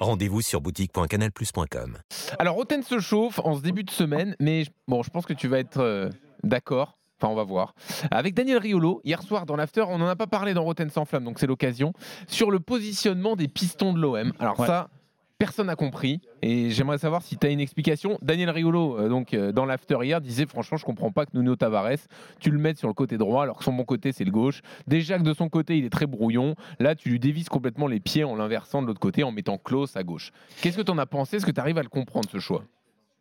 Rendez-vous sur boutique.canalplus.com. Alors, Roten se chauffe en ce début de semaine, mais bon, je pense que tu vas être euh, d'accord. Enfin, on va voir. Avec Daniel Riolo, hier soir dans l'after, on n'en a pas parlé dans Roten sans flamme, donc c'est l'occasion, sur le positionnement des pistons de l'OM. Alors ça, personne n'a compris, et j'aimerais savoir si tu as une explication. Daniel Riolo, euh, donc euh, dans l'after hier, disait franchement, je comprends pas que Nuno Tavares, tu le mettes sur le côté droit, alors que son bon côté, c'est le gauche. Déjà que de son côté, il est très brouillon. Là, tu lui dévises complètement les pieds en l'inversant de l'autre côté, en mettant Klaus à gauche. Qu'est-ce que tu en as pensé? Est-ce que tu arrives à le comprendre, ce choix?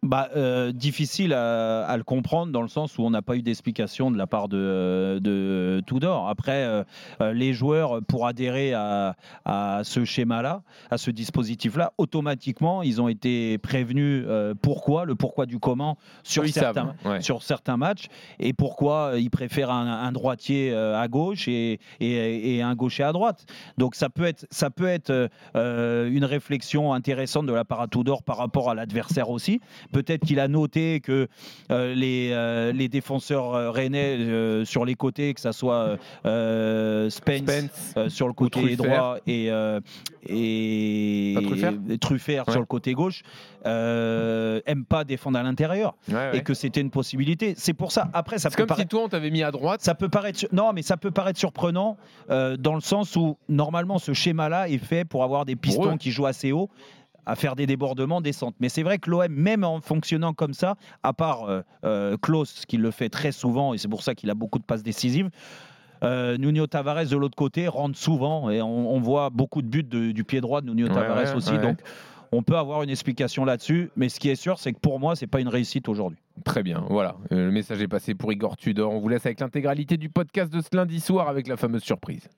Bah, euh, difficile à, à le comprendre dans le sens où on n'a pas eu d'explication de la part de, de Tudor. Après, euh, euh, les joueurs, pour adhérer à, à ce schéma-là, à ce dispositif-là, automatiquement, ils ont été prévenus euh, pourquoi, le pourquoi du comment sur, Ils certains, savent, ouais. sur certains matchs et pourquoi ils préfèrent un, un droitier euh, à gauche et, et, et un gaucher à droite. Donc ça peut être, ça peut être euh, une réflexion intéressante de la part de Tudor par rapport à l'adversaire aussi. Peut-être qu'il a noté que euh, les, euh, les défenseurs euh, rennais sur les côtés, que ça soit Spence, Spence sur le côté droit et, et Truffert Ouais. sur le côté gauche, euh, aime pas défendre à l'intérieur et que c'était une possibilité. C'est pour ça. Après, ça peut comme paraître si toi, on t'avait mis à droite. ça peut paraître non mais ça peut paraître surprenant euh, dans le sens où normalement ce schéma là est fait pour avoir des pistons qui jouent assez haut à faire des débordements descentes mais c'est vrai que l'OM même en fonctionnant comme ça à part euh, euh, Klaus qui le fait très souvent et c'est pour ça qu'il a beaucoup de passes décisives euh, Nuno Tavares de l'autre côté rentre souvent et on, on voit beaucoup de buts de- du pied droit de Nuno Ouais, Tavares ouais, aussi ouais. donc on peut avoir une explication là-dessus mais ce qui est sûr c'est que pour moi c'est pas une réussite aujourd'hui Très bien, voilà. Euh, le message est passé pour Igor Tudor. On vous laisse avec l'intégralité du podcast de ce lundi soir avec la fameuse surprise.